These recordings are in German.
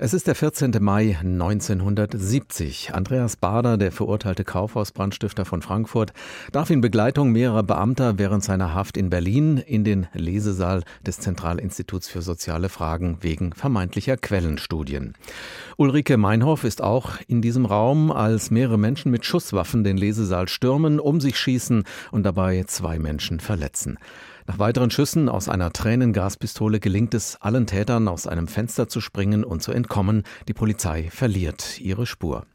Es ist der 14. Mai 1970. Andreas Bader, der verurteilte Kaufhausbrandstifter von Frankfurt, darf in Begleitung mehrerer Beamter während seiner Haft in Berlin in den Lesesaal des Zentralinstituts für soziale Fragen wegen vermeintlicher Quellenstudien. Ulrike Meinhoff ist auch in diesem Raum, als mehrere Menschen mit Schusswaffen den Lesesaal stürmen, um sich schießen und dabei zwei Menschen verletzen. Nach weiteren Schüssen aus einer Tränengaspistole gelingt es allen Tätern, aus einem Fenster zu springen und zu entkommen. Die Polizei verliert ihre Spur.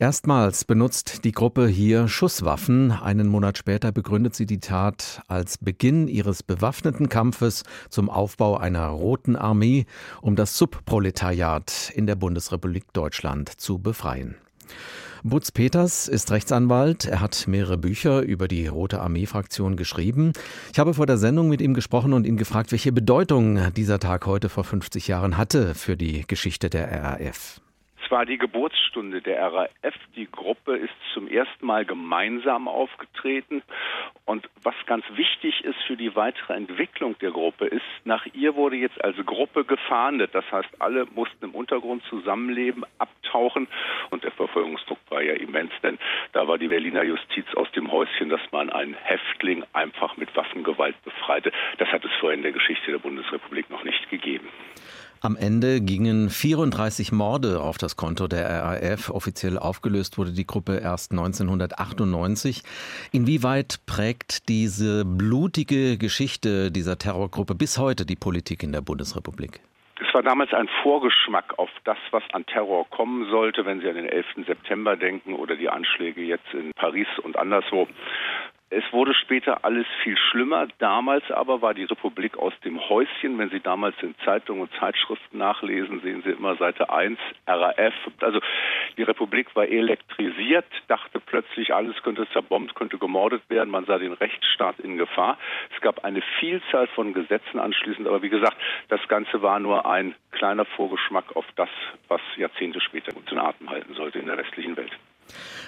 Erstmals benutzt die Gruppe hier Schusswaffen. Einen Monat später begründet sie die Tat als Beginn ihres bewaffneten Kampfes zum Aufbau einer Roten Armee, um das Subproletariat in der Bundesrepublik Deutschland zu befreien. Butz Peters ist Rechtsanwalt. Er hat mehrere Bücher über die Rote Armee-Fraktion geschrieben. Ich habe vor der Sendung mit ihm gesprochen und ihn gefragt, welche Bedeutung dieser Tag heute vor 50 Jahren hatte für die Geschichte der RAF war die Geburtsstunde der RAF. Die Gruppe ist zum ersten Mal gemeinsam aufgetreten. Und was ganz wichtig ist für die weitere Entwicklung der Gruppe, ist, nach ihr wurde jetzt als Gruppe gefahndet. Das heißt, alle mussten im Untergrund zusammenleben, abtauchen. Und der Verfolgungsdruck war ja immens, denn da war die Berliner Justiz aus dem Häuschen, dass man einen Häftling einfach mit Waffengewalt befreite. Das hat es vorher in der Geschichte der Bundesrepublik noch nicht gegeben. Am Ende gingen 34 Morde auf das Konto der RAF. Offiziell aufgelöst wurde die Gruppe erst 1998. Inwieweit prägt diese blutige Geschichte dieser Terrorgruppe bis heute die Politik in der Bundesrepublik? Es war damals ein Vorgeschmack auf das, was an Terror kommen sollte, wenn Sie an den 11. September denken oder die Anschläge jetzt in Paris und anderswo. Es wurde später alles viel schlimmer. Damals aber war die Republik aus dem Häuschen. Wenn Sie damals in Zeitungen und Zeitschriften nachlesen, sehen Sie immer Seite 1, RAF. Also die Republik war elektrisiert, dachte plötzlich, alles könnte zerbombt, könnte gemordet werden. Man sah den Rechtsstaat in Gefahr. Es gab eine Vielzahl von Gesetzen anschließend. Aber wie gesagt, das Ganze war nur ein kleiner Vorgeschmack auf das, was Jahrzehnte später uns in Atem halten sollte in der westlichen Welt.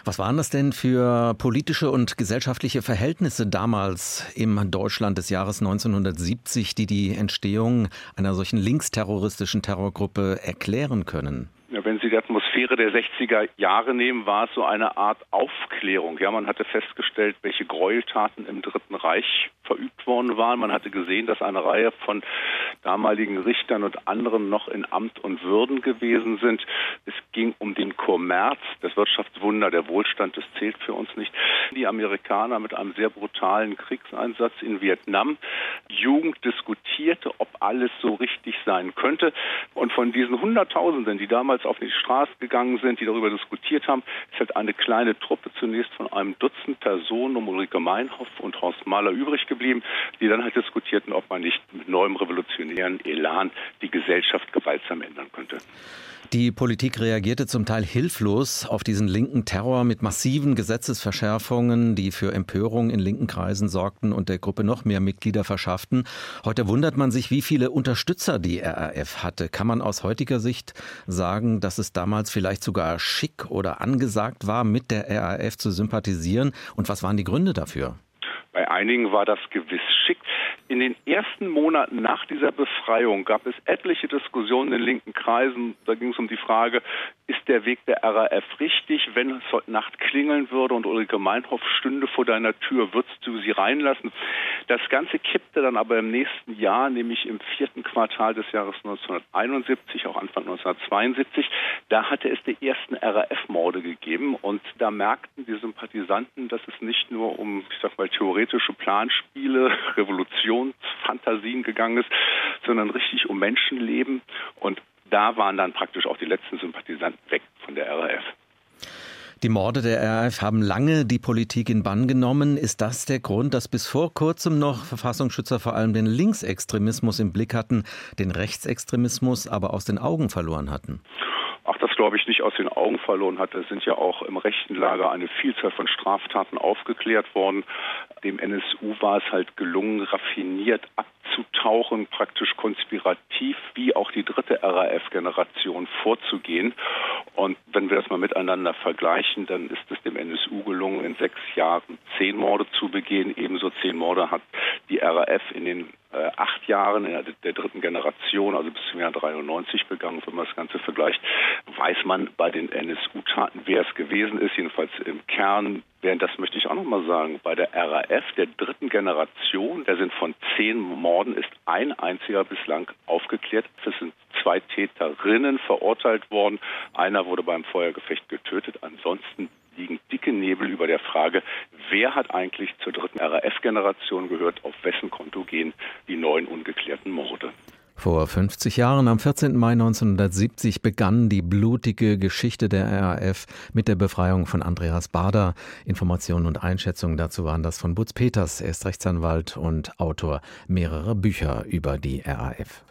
Was waren das denn für politische und gesellschaftliche Verhältnisse damals im Deutschland des Jahres 1970, die die Entstehung einer solchen linksterroristischen Terrorgruppe erklären können? Ja, wenn Sie die Atmosphäre der 60er Jahre nehmen, war es so eine Art Aufklärung. Ja, man hatte festgestellt, welche Gräueltaten im Dritten Reich verübt worden waren. Man hatte gesehen, dass eine Reihe von damaligen Richtern und anderen noch in Amt und Würden gewesen sind. Es ging um den Kommerz, das Wirtschaftswunder, der Wohlstand, das zählt für uns nicht. Die Amerikaner mit einem sehr brutalen Kriegseinsatz in Vietnam. Jugend diskutierte, ob alles so richtig sein könnte. Und von diesen Hunderttausenden, die damals auf die Straße gegangen sind, die darüber diskutiert haben, ist halt eine kleine Truppe zunächst von einem Dutzend Personen um Ulrike Meinhoff und Horst Mahler übrig geblieben, die dann halt diskutierten, ob man nicht mit neuem revolutionären Elan die Gesellschaft gewaltsam ändern könnte. Die Politik reagierte zum Teil hilflos auf diesen linken Terror mit massiven Gesetzesverschärfungen, die für Empörung in linken Kreisen sorgten und der Gruppe noch mehr Mitglieder verschafften. Heute wundert man sich, wie viele Unterstützer die RAF hatte. Kann man aus heutiger Sicht sagen, dass es damals vielleicht sogar schick oder angesagt war, mit der RAF zu sympathisieren? Und was waren die Gründe dafür? Bei einigen war das gewiss schick. In den ersten Monaten nach dieser Befreiung gab es etliche Diskussionen in linken Kreisen. Da ging es um die Frage, ist der Weg der RAF richtig? Wenn es heute Nacht klingeln würde und Ulrike Meinhoff stünde vor deiner Tür, würdest du sie reinlassen? Das Ganze kippte dann aber im nächsten Jahr, nämlich im vierten Quartal des Jahres 1971, auch Anfang 1972. Da hatte es die ersten RAF-Morde gegeben und da merkten die Sympathisanten, dass es nicht nur um, ich sag mal, theoretische Planspiele, Revolutionsfantasien gegangen ist, sondern richtig um Menschenleben und da waren dann praktisch auch die letzten Sympathisanten weg von der RAF. Die Morde der RAF haben lange die Politik in Bann genommen. Ist das der Grund, dass bis vor kurzem noch Verfassungsschützer vor allem den Linksextremismus im Blick hatten, den Rechtsextremismus aber aus den Augen verloren hatten? Glaube ich, nicht aus den Augen verloren hat. Es sind ja auch im rechten Lager eine Vielzahl von Straftaten aufgeklärt worden. Dem NSU war es halt gelungen, raffiniert abzutauchen, praktisch konspirativ, wie auch die dritte RAF-Generation vorzugehen. Und wenn wir das mal miteinander vergleichen, dann ist es dem NSU gelungen, in sechs Jahren zehn Morde zu begehen. Ebenso zehn Morde hat die RAF in den äh, acht Jahren der, der, dritten Generation, also bis zum Jahr 93 begangen. Wenn man das Ganze vergleicht, weiß man bei den NSU-Taten, wer es gewesen ist. Jedenfalls im Kern, während das möchte ich auch noch mal sagen, bei der RAF der dritten Generation, der sind von zehn Morden, ist ein einziger bislang aufgeklärt. Es sind zwei Täterinnen verurteilt worden. Einer wurde beim Feuergefecht getötet. Ansonsten liegen dicke Nebel über der Frage, wer hat eigentlich zur dritten RAF-Generation gehört, auf wessen Konto gehen die neuen ungeklärten Morde. Vor 50 Jahren, am 14. Mai 1970, begann die blutige Geschichte der RAF mit der Befreiung von Andreas Bader. Informationen und Einschätzungen dazu waren das von Butz Peters. Er ist Rechtsanwalt und Autor mehrerer Bücher über die RAF.